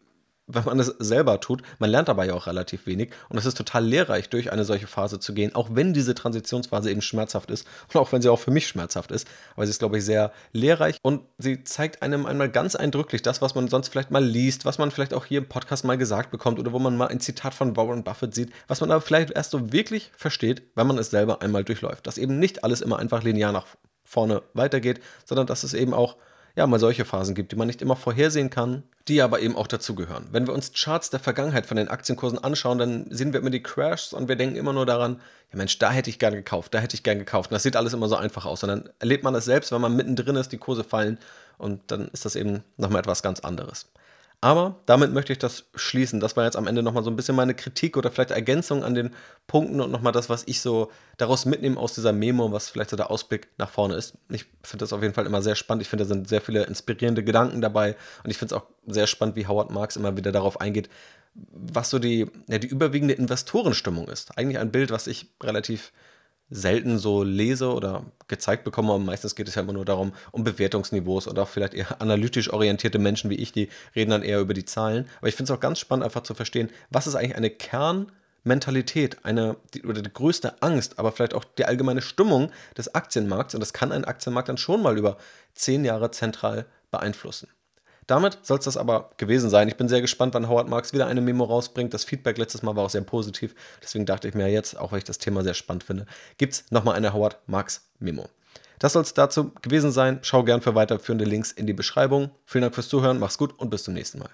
wenn man es selber tut. Man lernt dabei ja auch relativ wenig und es ist total lehrreich, durch eine solche Phase zu gehen, auch wenn diese Transitionsphase eben schmerzhaft ist und auch wenn sie auch für mich schmerzhaft ist. Aber sie ist, glaube ich, sehr lehrreich und sie zeigt einem einmal ganz eindrücklich das, was man sonst vielleicht mal liest, was man vielleicht auch hier im Podcast mal gesagt bekommt oder wo man mal ein Zitat von Warren Buffett sieht, was man aber vielleicht erst so wirklich versteht, wenn man es selber einmal durchläuft. Dass eben nicht alles immer einfach linear nach vorne weitergeht, sondern dass es eben auch ja, mal solche Phasen gibt, die man nicht immer vorhersehen kann, die aber eben auch dazugehören. Wenn wir uns Charts der Vergangenheit von den Aktienkursen anschauen, dann sehen wir immer die Crashs und wir denken immer nur daran, ja Mensch, da hätte ich gern gekauft, da hätte ich gern gekauft. Und das sieht alles immer so einfach aus. Und dann erlebt man das selbst, wenn man mittendrin ist, die Kurse fallen und dann ist das eben nochmal etwas ganz anderes. Aber damit möchte ich das schließen. Das war jetzt am Ende nochmal so ein bisschen meine Kritik oder vielleicht Ergänzung an den Punkten und nochmal das, was ich so daraus mitnehme aus dieser Memo, was vielleicht so der Ausblick nach vorne ist. Ich finde das auf jeden Fall immer sehr spannend. Ich finde, da sind sehr viele inspirierende Gedanken dabei und ich finde es auch sehr spannend, wie Howard Marks immer wieder darauf eingeht, was so die, ja, die überwiegende Investorenstimmung ist. Eigentlich ein Bild, was ich relativ selten so lese oder gezeigt bekomme. Und meistens geht es ja immer nur darum, um Bewertungsniveaus oder auch vielleicht eher analytisch orientierte Menschen wie ich, die reden dann eher über die Zahlen. Aber ich finde es auch ganz spannend, einfach zu verstehen, was ist eigentlich eine Kernmentalität, eine die, oder die größte Angst, aber vielleicht auch die allgemeine Stimmung des Aktienmarkts. Und das kann ein Aktienmarkt dann schon mal über zehn Jahre zentral beeinflussen. Damit soll es das aber gewesen sein. Ich bin sehr gespannt, wann Howard Marks wieder eine Memo rausbringt. Das Feedback letztes Mal war auch sehr positiv. Deswegen dachte ich mir jetzt, auch weil ich das Thema sehr spannend finde, gibt es nochmal eine Howard Marks Memo. Das soll es dazu gewesen sein. Schau gern für weiterführende Links in die Beschreibung. Vielen Dank fürs Zuhören, mach's gut und bis zum nächsten Mal.